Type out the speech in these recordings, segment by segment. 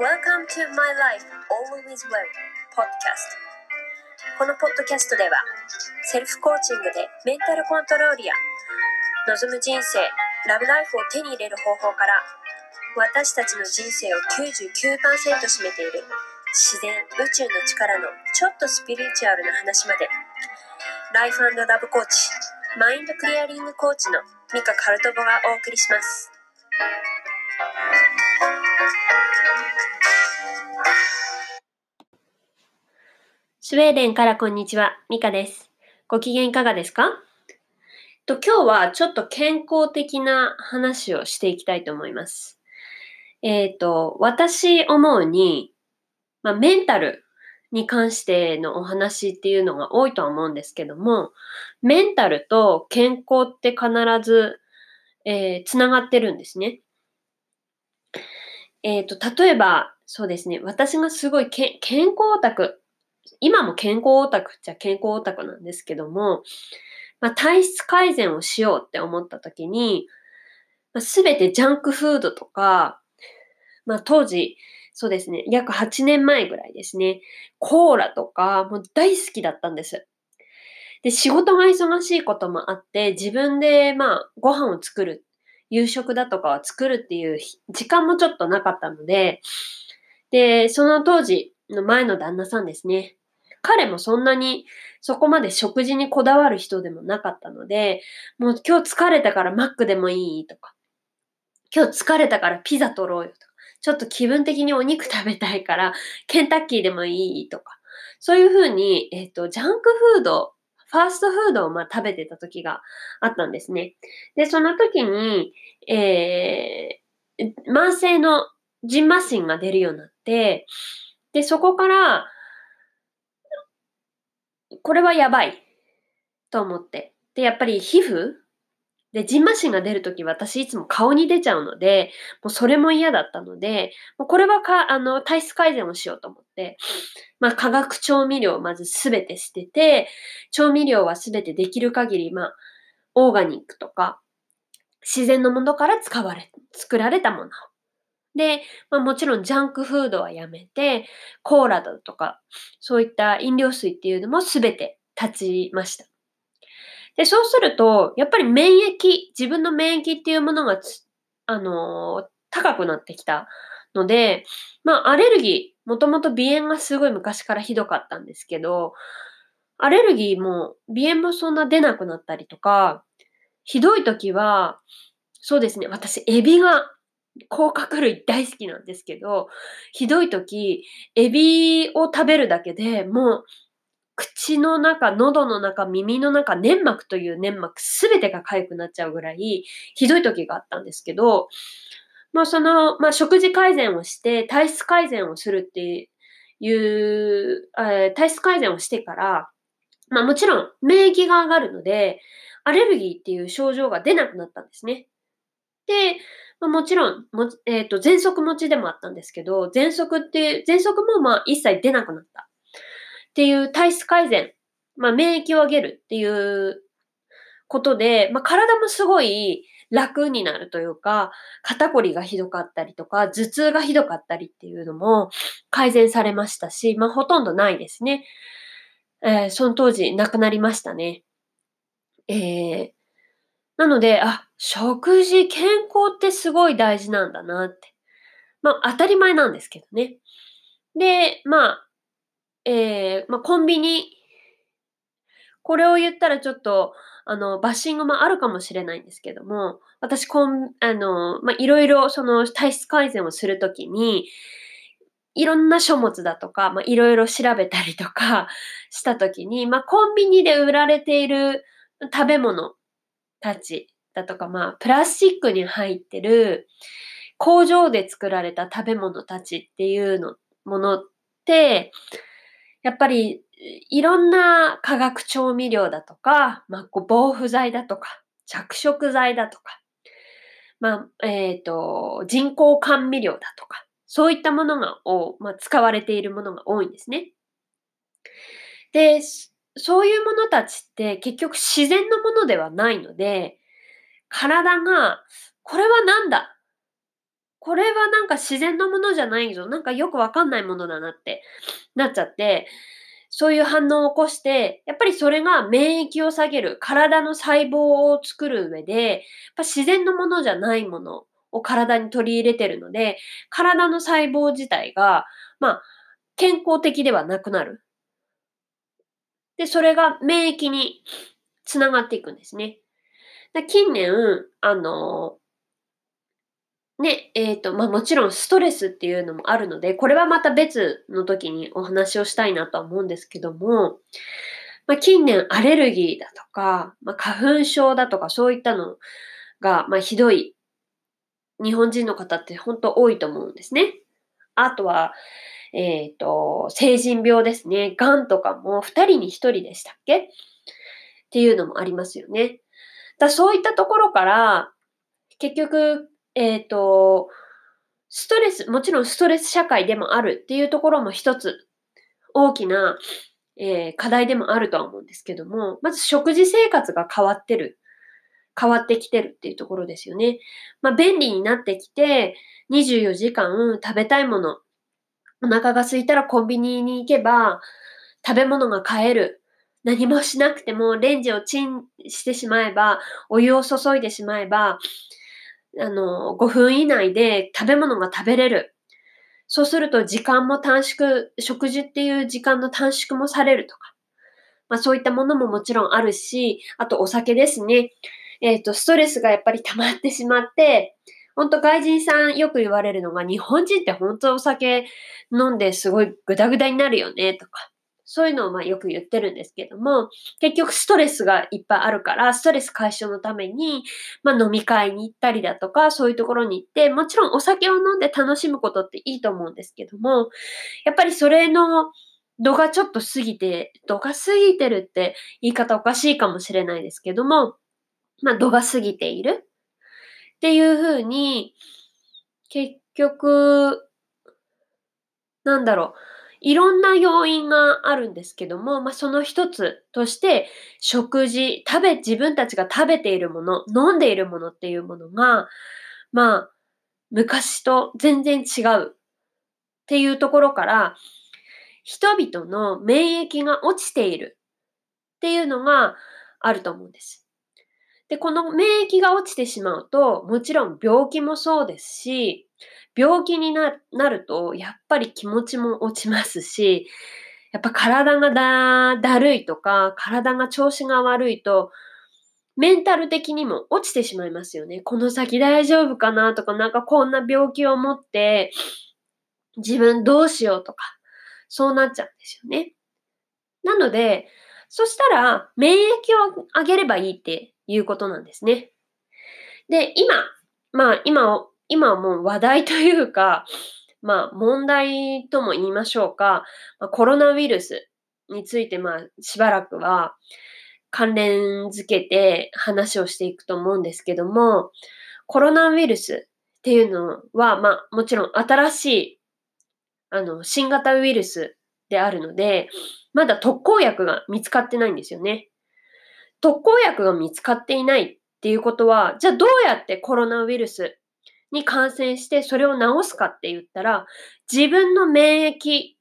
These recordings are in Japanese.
Welcome to my life always well podcast. このポッドキャストではセルフコーチングでメンタルコントロールや望む人生ラブライフを手に入れる方法から私たちの人生を99%占めている自然宇宙の力のちょっとスピリチュアルな話までライフラブコーチマインドクリアリングコーチのミカ・カルトボがお送りします。スウェーデンからこんにちは、ミカです。ご機嫌いかがですか？と今日はちょっと健康的な話をしていきたいと思います。えっ、と、私思うに、まあ、メンタルに関してのお話っていうのが多いとは思うんですけども、メンタルと健康って必ず、えーつながってるんですね。えっ、と、例えば、そうですね、私がすごい健康オタク、今も健康オタクっちゃ健康オタクなんですけども、まあ、体質改善をしようって思った時に、まあ、全てジャンクフードとか、まあ、当時、そうですね、約8年前ぐらいですね、コーラとか、もう大好きだったんです。で、仕事が忙しいこともあって、自分で、まあ、ご飯を作る、夕食だとかを作るっていう時間もちょっとなかったので、で、その当時の前の旦那さんですね。彼もそんなにそこまで食事にこだわる人でもなかったので、もう今日疲れたからマックでもいいとか、今日疲れたからピザ取ろうよとか、ちょっと気分的にお肉食べたいからケンタッキーでもいいとか、そういうふうに、えっ、と、ジャンクフード、ファーストフードをまあ食べてた時があったんですね。で、その時に、えー、慢性のジンマシンが出るようになって、で、そこから、これはやばいと思って。で、やっぱり皮膚？で、ジンマシンが出るとき私いつも顔に出ちゃうので、もうそれも嫌だったので、もうこれはか、あの、体質改善をしようと思って、まあ、化学調味料をまずすべて捨てて、調味料はすべてできる限り、まあ、オーガニックとか、自然のものから使われ、作られたもの。で、まあ、もちろんジャンクフードはやめて、コーラだとか、そういった飲料水っていうのもすべて断ちました。で、そうすると、やっぱり免疫、自分の免疫っていうものが、あのー高くなってきたので、まあ、アレルギー、もともと鼻炎がすごい昔からひどかったんですけど、アレルギーも、鼻炎もそんな出なくなったりとか、ひどい時は、そうですね、私、エビが、甲殻類大好きなんですけど、ひどい時、エビを食べるだけでもう、口の中、喉の中、耳の中、粘膜という粘膜すべてが痒くなっちゃうぐらい、ひどい時があったんですけど、まあその、まあ食事改善をして、体質改善をするっていう、えー体質改善をしてから、まあもちろん免疫が上がるので、アレルギーっていう症状が出なくなったんですね。で、まあ、もちろん、もえっ、と、喘息持ちでもあったんですけど、喘息って、喘息もまあ一切出なくなった。っていう体質改善、まあ免疫を上げるっていうことで、まあ体もすごい楽になるというか、肩こりがひどかったりとか、頭痛がひどかったりっていうのも改善されましたし、まあほとんどないですね。えーその当時亡くなりましたね。えーなので、あ、食事、健康ってすごい大事なんだなって。まあ当たり前なんですけどね。で、まあ、えーまあコンビニ、これを言ったらちょっと、あの、バッシングもあるかもしれないんですけども、私、こん、あの、まあ、いろいろ、その、体質改善をするときに、いろんな書物だとか、まあ、いろいろ調べたりとか したときに、まあ、コンビニで売られている食べ物たちだとか、まあ、プラスチックに入ってる工場で作られた食べ物たちっていうの、ものって、やっぱりいろんな化学調味料だとか、まあ、防腐剤だとか、着色剤だとか、まあ、えっ、と、人工甘味料だとか、そういったものが、まあ、使われているものが多いんですね。で、そういうものたちって結局自然のものではないので、体が、これは何だ？これはなんか自然のものじゃないぞ。なんかよくわかんないものだなってなっちゃって、そういう反応を起こして、やっぱりそれが免疫を下げる、体の細胞を作る上で、やっぱ自然のものじゃないものを体に取り入れてるので、体の細胞自体が、まあ、健康的ではなくなる。で、それが免疫につながっていくんですね。で近年、あの、ね、えっ、ー、と、まあもちろんストレスっていうのもあるので、これはまた別の時にお話をしたいなとは思うんですけども、まあ近年アレルギーだとか、まあ花粉症だとかそういったのが、まあひどい日本人の方って本当多いと思うんですね。あとは、えっ、ー、と、成人病ですね。癌とかも2人に1人でしたっけ？っていうのもありますよね。だそういったところから、結局、えっ、ー、と、ストレス、もちろんストレス社会でもあるっていうところも一つ大きな、えー、課題でもあるとは思うんですけども、まず食事生活が変わってる。変わってきてるっていうところですよね。まあ便利になってきて、24時間食べたいもの、お腹が空いたらコンビニに行けば食べ物が買える。何もしなくてもレンジをチンしてしまえば、お湯を注いでしまえば、あの、5分以内で食べ物が食べれる。そうすると時間も短縮、食事っていう時間の短縮もされるとか。まあそういったものももちろんあるし、あとお酒ですね。えっ、ー、と、ストレスがやっぱり溜まってしまって、本当外人さんよく言われるのが、日本人って本当お酒飲んですごいグダグダになるよね、とか。そういうのをまあよく言ってるんですけども、結局ストレスがいっぱいあるから、ストレス解消のために、まあ飲み会に行ったりだとか、そういうところに行って、もちろんお酒を飲んで楽しむことっていいと思うんですけども、やっぱりそれの度がちょっと過ぎて、度が過ぎてるって言い方おかしいかもしれないですけども、まあ度が過ぎている。っていうふうに、結局、なんだろう、いろんな要因があるんですけども、まあ、その一つとして、食事、食べ、自分たちが食べているもの、飲んでいるものっていうものが、まあ、昔と全然違うっていうところから、人々の免疫が落ちているっていうのがあると思うんです。で、この免疫が落ちてしまうと、もちろん病気もそうですし、病気になると、やっぱり気持ちも落ちますし、やっぱ体がだ、だるいとか、体が調子が悪いと、メンタル的にも落ちてしまいますよね。この先大丈夫かなとか、なんかこんな病気を持って、自分どうしようとか、そうなっちゃうんですよね。なので、そしたら、免疫を上げればいいっていうことなんですね。で、今、まあ今今はもう話題というか、まあ問題とも言いましょうか、ま、コロナウイルスについてまあしばらくは関連づけて話をしていくと思うんですけども、コロナウイルスっていうのは、まあもちろん新しいあの新型ウイルスであるので、まだ特効薬が見つかってないんですよね。特効薬が見つかっていないっていうことは、じゃあどうやってコロナウイルスに感染してそれを治すかって言ったら、自分の免疫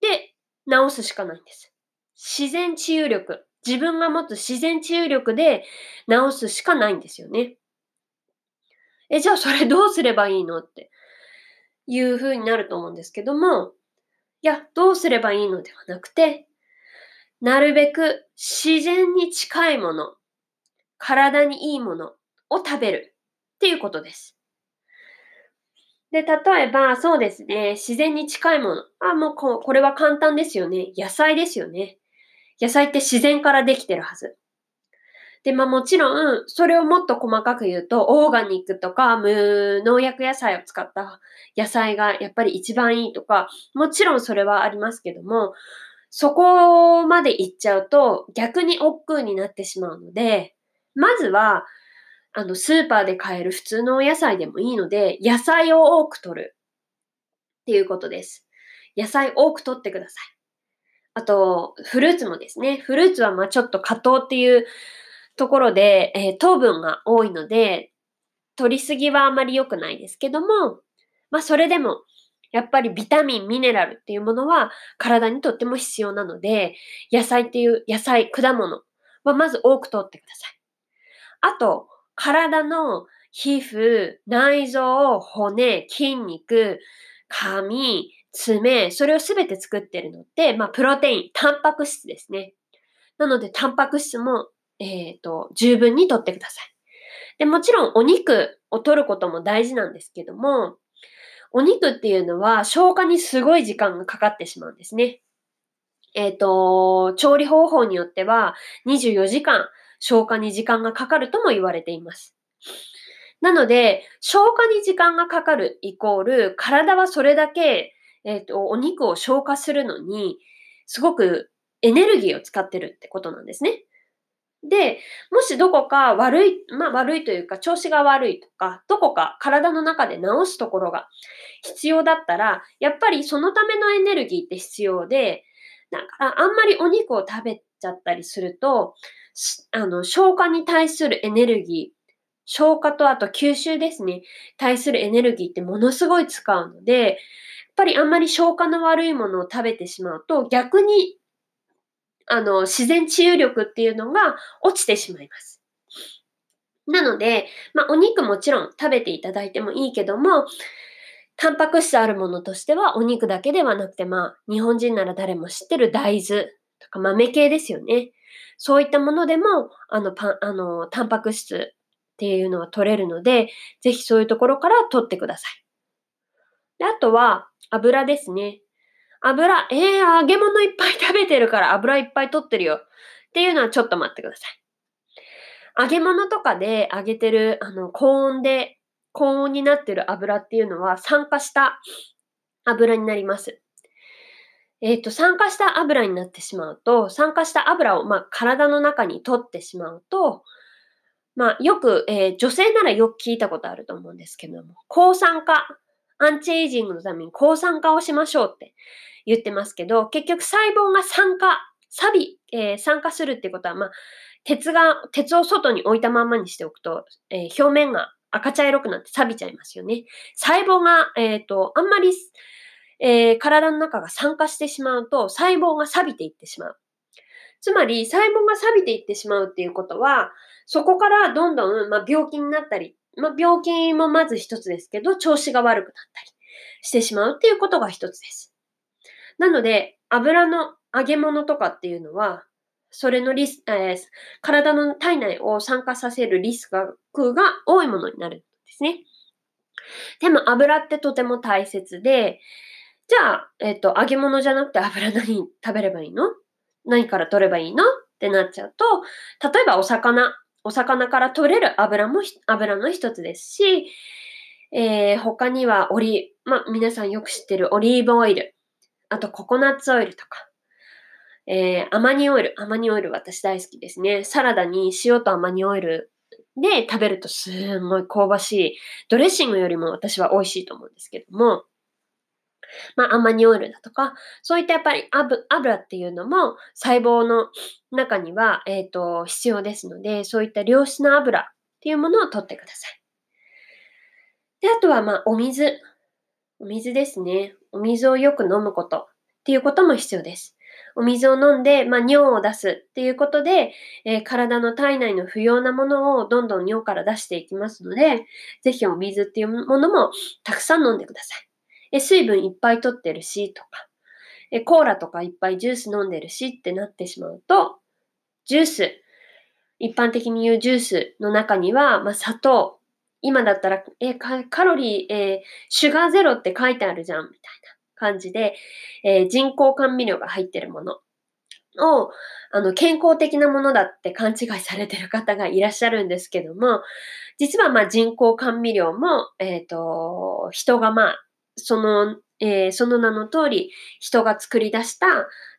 で治すしかないんです。自然治癒力。自分が持つ自然治癒力で治すしかないんですよね。え、じゃあそれどうすればいいのっていう風になると思うんですけども、いや、どうすればいいのではなくて、なるべく自然に近いもの、体にいいものを食べるっていうことです。で、例えば、そうですね、自然に近いもの。あ、もうここれは簡単ですよね。野菜ですよね。野菜って自然からできてるはず。で、まあもちろん、それをもっと細かく言うと、オーガニックとか無農薬野菜を使った野菜がやっぱり一番いいとか、もちろんそれはありますけども、そこまで行っちゃうと逆に億劫になってしまうので、まずはあの、スーパーで買える普通のお野菜でもいいので、野菜を多く取るっていうことです。野菜多く取ってください。あと、フルーツもですね。フルーツはまあちょっと果糖っていうところで、えー、糖分が多いので、取りすぎはあまり良くないですけども、まあそれでも、やっぱりビタミン、ミネラルっていうものは体にとっても必要なので、野菜っていう野菜、果物はまず多く取ってください。あと、体の皮膚、内臓、骨、筋肉、髪、爪、それをすべて作ってるのって、まあ、プロテイン、タンパク質ですね。なので、タンパク質も、えっ、ー、と、十分に取ってください。で、もちろんお肉を取ることも大事なんですけども、お肉っていうのは消化にすごい時間がかかってしまうんですね。えっ、ー、と、調理方法によっては24時間消化に時間がかかるとも言われています。なので、消化に時間がかかるイコール、体はそれだけ、えっ、ー、と、お肉を消化するのに、すごくエネルギーを使ってるってことなんですね。で、もしどこか悪い、まあ悪いというか調子が悪いとか、どこか体の中で治すところが必要だったら、やっぱりそのためのエネルギーって必要で、だからあんまりお肉を食べちゃったりすると、あの、消化に対するエネルギー、消化とあと吸収ですね、対するエネルギーってものすごい使うので、やっぱりあんまり消化の悪いものを食べてしまうと逆にあの、自然治癒力っていうのが落ちてしまいます。なので、まあ、お肉もちろん食べていただいてもいいけども、タンパク質あるものとしてはお肉だけではなくて、まあ、日本人なら誰も知ってる大豆とか豆系ですよね。そういったものでも、あの、パン、あの、タンパク質っていうのは取れるので、ぜひそういうところから取ってください。であとは、油ですね。油、えー、揚げ物いっぱい食べてるから油いっぱい取ってるよ。っていうのはちょっと待ってください。揚げ物とかで揚げてる、あの、高温で、高温になってる油っていうのは酸化した油になります。えっ、ー、と、酸化した油になってしまうと、酸化した油を、まあ、体の中に取ってしまうと、まあ、よく、えー、女性ならよく聞いたことあると思うんですけども、抗酸化、アンチエイジングのために抗酸化をしましょうって言ってますけど、結局細胞が酸化、錆び、えー、酸化するってことは、まあ、鉄が、鉄を外に置いたままにしておくと、えー、表面が赤茶色くなって錆びちゃいますよね。細胞が、えっ、ー、と、あんまり、えー、体の中が酸化してしまうと、細胞が錆びていってしまう。つまり、細胞が錆びていってしまうっていうことは、そこからどんどん、まあ、病気になったり、まあ、病気もまず一つですけど、調子が悪くなったりしてしまうっていうことが一つです。なので、油の揚げ物とかっていうのは、それのリス、えー、体の体内を酸化させるリスクが多いものになるんですね。でも油ってとても大切で、じゃあ、えっ、ー、と、揚げ物じゃなくて油何食べればいいの？何から取ればいいの？ってなっちゃうと、例えばお魚、お魚から取れる油も油の一つですし、えー、他にはオリ、まあ、皆さんよく知ってるオリーブオイル、あとココナッツオイルとか、えー、アマニオイル。アマニオイル私大好きですね。サラダに塩とアマニオイルで食べるとすんごい香ばしい。ドレッシングよりも私は美味しいと思うんですけども、まあ、アマニオイルだとか、そういったやっぱり油っていうのも細胞の中には、えっ、ー、と、必要ですので、そういった良質な油っていうものを取ってください。で、あとはまあ、お水。お水ですね。お水をよく飲むことっていうことも必要です。お水を飲んで、まあ、尿を出すっていうことで、えー、体の体内の不要なものをどんどん尿から出していきますので、ぜひお水っていうものもたくさん飲んでください。え水分いっぱい取ってるしとか、えコーラとかいっぱいジュース飲んでるしってなってしまうと、ジュース、一般的に言うジュースの中には、まあ、砂糖、今だったら、えカロリー、えー、シュガーゼロって書いてあるじゃん、みたいな感じで、えー、人工甘味料が入ってるもの。を、あの、健康的なものだって勘違いされてる方がいらっしゃるんですけども、実はまあ人工甘味料も、えっ、ー、と、人がまあ、その、えー、その名の通り、人が作り出した、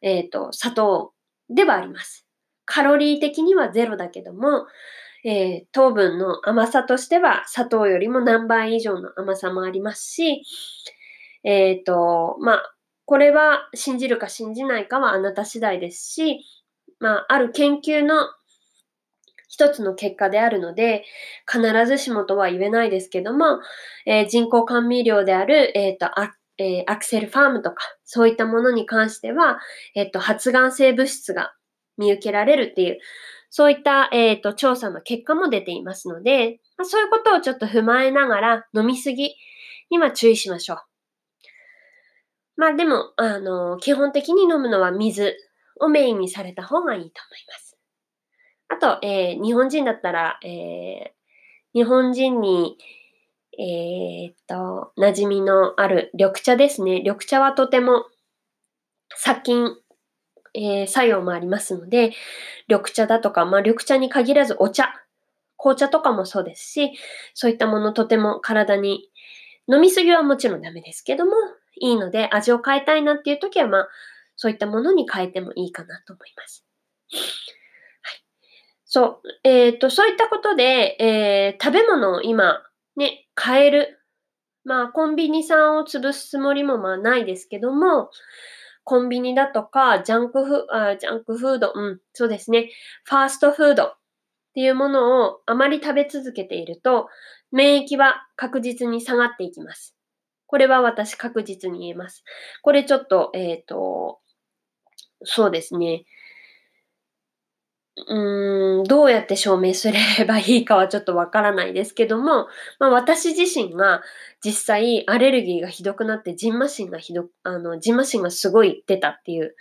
えっ、ー、と、砂糖ではあります。カロリー的にはゼロだけども、えー、糖分の甘さとしては砂糖よりも何倍以上の甘さもありますし、えっ、ー、と、まあ、これは信じるか信じないかはあなた次第ですし、まあ、ある研究の、一つの結果であるので、必ずしもとは言えないですけども、えー、人工甘味料である、えっ、ー、と、アえー、アクセルファームとか、そういったものに関しては、えっ、と、発がん性物質が見受けられるっていう、そういった、えっ、と、調査の結果も出ていますので、まあ、そういうことをちょっと踏まえながら、飲みすぎには注意しましょう。まあでも、あの、基本的に飲むのは水をメインにされた方がいいと思います。あと、えー、日本人だったら、えー、日本人に、えー、っと、馴染みのある緑茶ですね。緑茶はとても殺菌、えー、作用もありますので、緑茶だとか、まあ緑茶に限らずお茶、紅茶とかもそうですし、そういったものとても体に、飲みすぎはもちろんダメですけども、いいので味を変えたいなっていう時は、まあ、そういったものに変えてもいいかなと思います。そう。えっ、ー、と、そういったことで、えー、食べ物を今、ね、変える。まあ、コンビニさんを潰すつもりもまあないですけども、コンビニだとか、ジャンクフあジャンクフード、うん、そうですね。ファーストフードっていうものをあまり食べ続けていると、免疫は確実に下がっていきます。これは私確実に言えます。これちょっと、えっ、ー、と、そうですね。うーん、どうやって証明すればいいかはちょっとわからないですけども、まあ私自身が実際アレルギーがひどくなってジンマシンがひど、あの、ジンマシンがすごい出たっていう、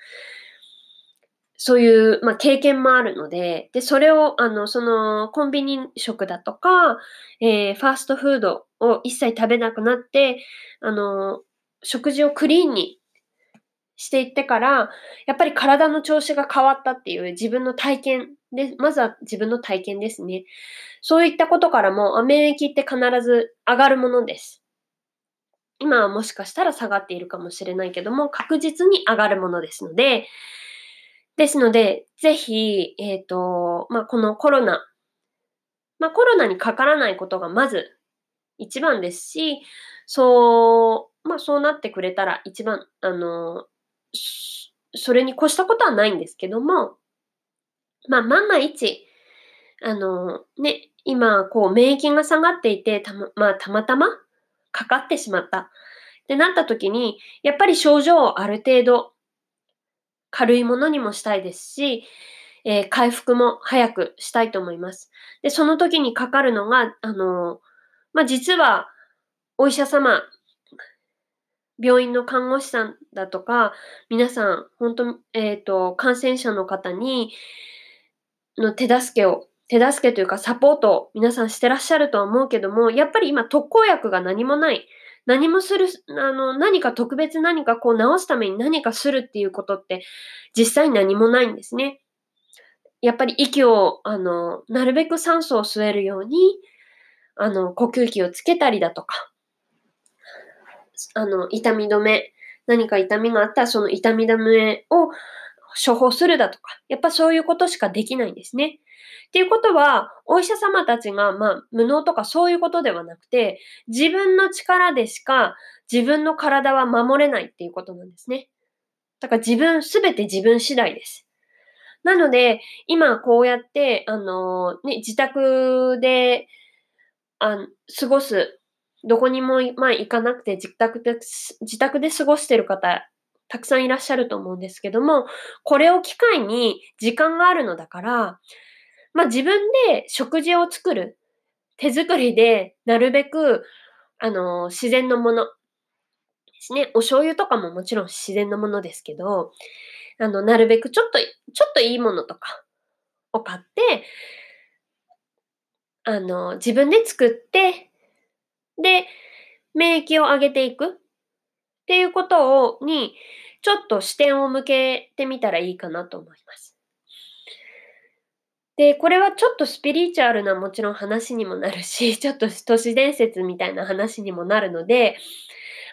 そういう、まあ、経験もあるので、で、それを、あの、その、コンビニ食だとか、えー、ファーストフードを一切食べなくなって、あの、食事をクリーンにしていってから、やっぱり体の調子が変わったっていう自分の体験で、まずは自分の体験ですね。そういったことからも、免疫って必ず上がるものです。今はもしかしたら下がっているかもしれないけども、確実に上がるものですので、ですので、ぜひ、えっ、ー、と、まあ、このコロナ、まあ、コロナにかからないことがまず一番ですし、そう、まあ、そうなってくれたら一番、あの、それに越したことはないんですけども、まあ、万が一、あの、ね、今、こう、免疫が下がっていて、たま、まあ、たまたまかかってしまった。ってなった時に、やっぱり症状をある程度、軽いものにもしたいですし、えー、回復も早くしたいと思います。で、その時にかかるのが、あの、まあ、実は、お医者様病院の看護師さんだとか、皆さん、本当えっ、ー、と、感染者の方に、の手助けを、手助けというかサポートを皆さんしてらっしゃるとは思うけども、やっぱり今特効薬が何もない。何もする、あの、何か特別何かこう治すために何かするっていうことって実際何もないんですね。やっぱり息を、あの、なるべく酸素を吸えるように、あの、呼吸器をつけたりだとか、あの、痛み止め、何か痛みがあったらその痛み止めを処方するだとか、やっぱそういうことしかできないんですね。っていうことは、お医者様たちが、まあ、無能とかそういうことではなくて、自分の力でしか自分の体は守れないっていうことなんですね。だから自分、すべて自分次第です。なので、今こうやって、あのね、自宅で、あ過ごすどこにも、まあ、行かなくて自宅で、自宅で過ごしてる方、たくさんいらっしゃると思うんですけども、これを機会に時間があるのだから、まあ自分で食事を作る。手作りで、なるべく、あの、自然のものですね。お醤油とかももちろん自然のものですけど、あの、なるべくちょっと、ちょっといいものとかを買って、あの、自分で作って、で、免疫を上げていくっていうことを、に、ちょっと視点を向けてみたらいいかなと思います。で、これはちょっとスピリチュアルなもちろん話にもなるし、ちょっと都市伝説みたいな話にもなるので、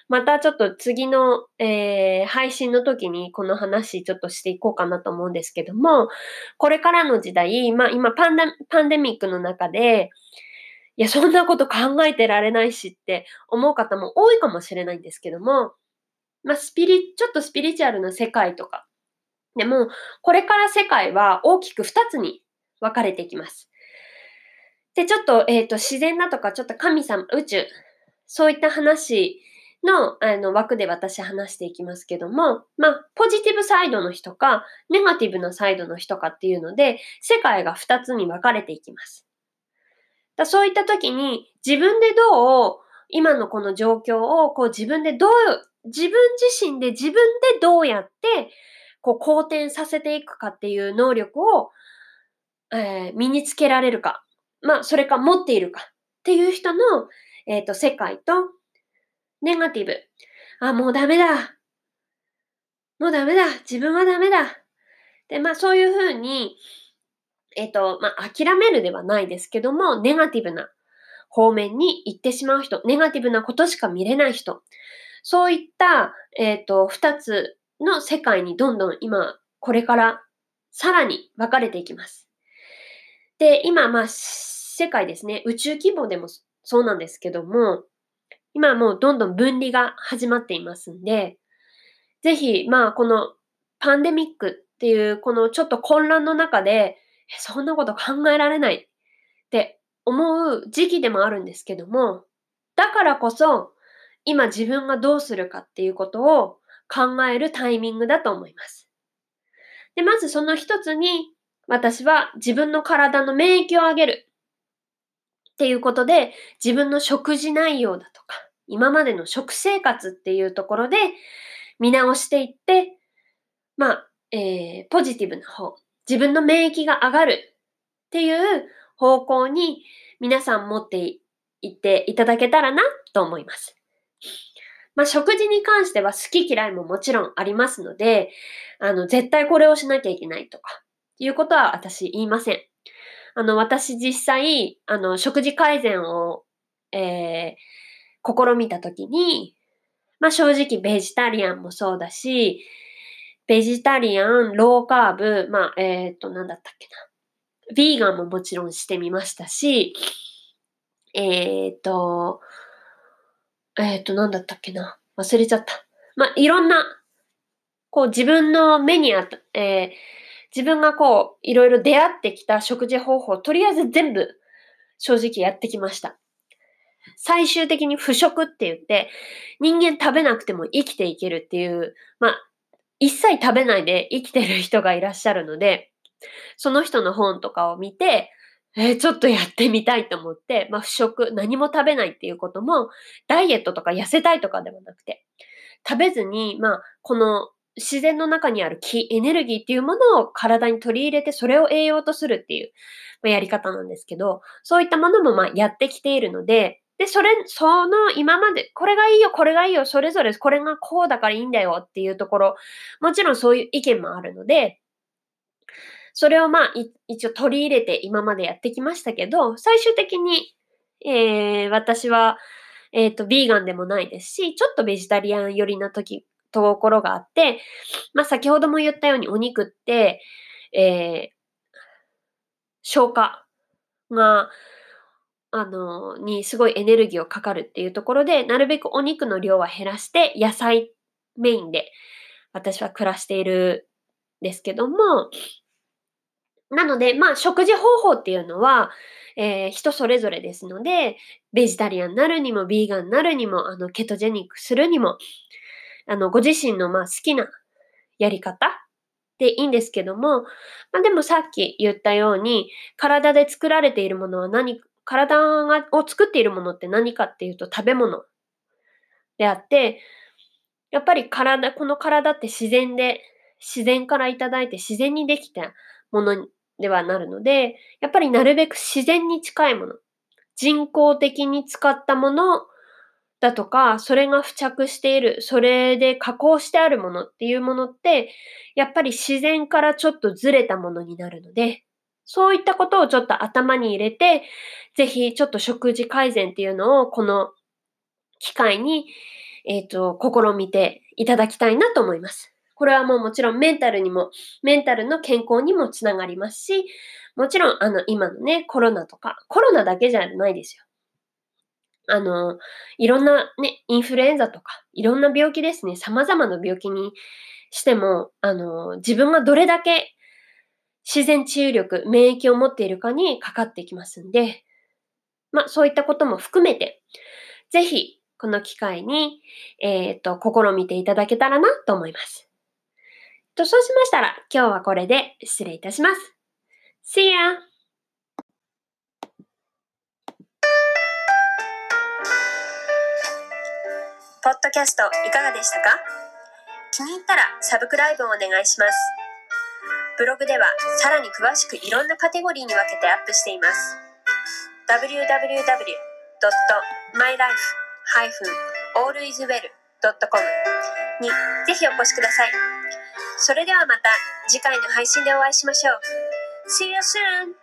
またちょっと次の、えー、配信の時にこの話ちょっとしていこうかなと思うんですけども、これからの時代、まあ今パンダパンデミックの中で、いや、そんなこと考えてられないしって思う方も多いかもしれないんですけども、まあ、スピリ、ちょっとスピリチュアルな世界とか。でも、これから世界は大きく2つに分かれていきます。で、ちょっと、えっ、ー、と、自然だとか、ちょっと神様、宇宙、そういった話のあの枠で私話していきますけども、まあ、ポジティブサイドの人か、ネガティブなサイドの人かっていうので、世界が2つに分かれていきます。だそういった時に、自分でどう、今のこの状況を、こう自分でどう、自分自身で自分でどうやって、こう好転させていくかっていう能力を、えー、身につけられるか、まあ、それか持っているかっていう人の、えっ、ー、と、世界と、ネガティブ。あ、もうダメだ。もうダメだ。自分はダメだ。で、まあそういうふうに、えっ、ー、と、まあ諦めるではないですけども、ネガティブな方面に行ってしまう人、ネガティブなことしか見れない人、そういった、えっ、ー、と、二つの世界にどんどん今、これからさらに分かれていきます。で、今、まあ、世界ですね、宇宙規模でもそうなんですけども、今もうどんどん分離が始まっていますんで、ぜひ、まあ、このパンデミックっていうこのちょっと混乱の中で、そんなこと考えられないって思う時期でもあるんですけども、だからこそ、今自分がどうするかっていうことを考えるタイミングだと思います。で、まずその一つに、私は自分の体の免疫を上げるっていうことで、自分の食事内容だとか、今までの食生活っていうところで見直していって、まあ、えー、ポジティブな方、自分の免疫が上がるっていう方向に皆さん持っていっていただけたらなと思います。まあ、食事に関しては好き嫌いももちろんありますので、あの、絶対これをしなきゃいけないとか、いうことは私言いません。あの、私実際、あの、食事改善を、えー、試みたときに、まあ、正直ベジタリアンもそうだし、ベジタリアン、ローカーブ、まあ、えっ、ー、と、なんだったっけな。ビーガンももちろんしてみましたし、えっ、ー、と、えっ、ー、と、なんだったっけな。忘れちゃった。まあ、いろんな、こう自分の目にあった、えー、自分がこう、いろいろ出会ってきた食事方法、とりあえず全部、正直やってきました。最終的に不食って言って、人間食べなくても生きていけるっていう、まあ、一切食べないで生きてる人がいらっしゃるので、その人の本とかを見て、えー、ちょっとやってみたいと思って、まあ、不食、何も食べないっていうことも、ダイエットとか痩せたいとかではなくて、食べずに、まあ、この自然の中にある気、エネルギーっていうものを体に取り入れて、それを栄養とするっていう、まあ、やり方なんですけど、そういったものもまあやってきているので、で、それ、その今まで、これがいいよ、これがいいよ、それぞれこれがこうだからいいんだよっていうところ、もちろんそういう意見もあるので、それをまあ、一応取り入れて今までやってきましたけど、最終的に、えー、私は、えっ、ー、と、ビーガンでもないですし、ちょっとベジタリアン寄りな時ところがあって、まあ先ほども言ったようにお肉って、えー、消化が、あの、にすごいエネルギーをかかるっていうところで、なるべくお肉の量は減らして、野菜メインで私は暮らしているんですけども、なので、まあ、食事方法っていうのは、えー、人それぞれですので、ベジタリアンになるにも、ビーガンになるにも、あの、ケトジェニックするにも、あの、ご自身のまあ好きなやり方でいいんですけども、まあでもさっき言ったように、体で作られているものは何、体がを作っているものって何かっていうと食べ物。であって、やっぱり体、この体って自然で、自然からいただいて自然にできたものではなるので、やっぱりなるべく自然に近いもの、人工的に使ったものだとか、それが付着している、それで加工してあるものっていうものって、やっぱり自然からちょっとずれたものになるので、そういったことをちょっと頭に入れて、ぜひちょっと食事改善っていうのをこの機会に、えっ、ー、と、試みていただきたいなと思います。これはもうもちろんメンタルにも、メンタルの健康にもつながりますし、もちろんあの今のね、コロナとか、コロナだけじゃないですよ。あの、いろんなね、インフルエンザとか、いろんな病気ですね、様々な病気にしても、あの、自分がどれだけ自然治癒力、免疫を持っているかにかかってきますんで、まあ、そういったことも含めて、ぜひ、この機会に、えっ、と、試みていただけたらなと思います。と、そうしましたら、今日はこれで失礼いたします。See ya! ポッドキャストいかがでしたか？気に入ったらサブクライブをお願いします。ブログではさらに詳しくいろんなカテゴリーに分けてアップしています。www.mylife-alliswell.com にぜひお越しください。それではまた次回の配信でお会いしましょう。See you soon!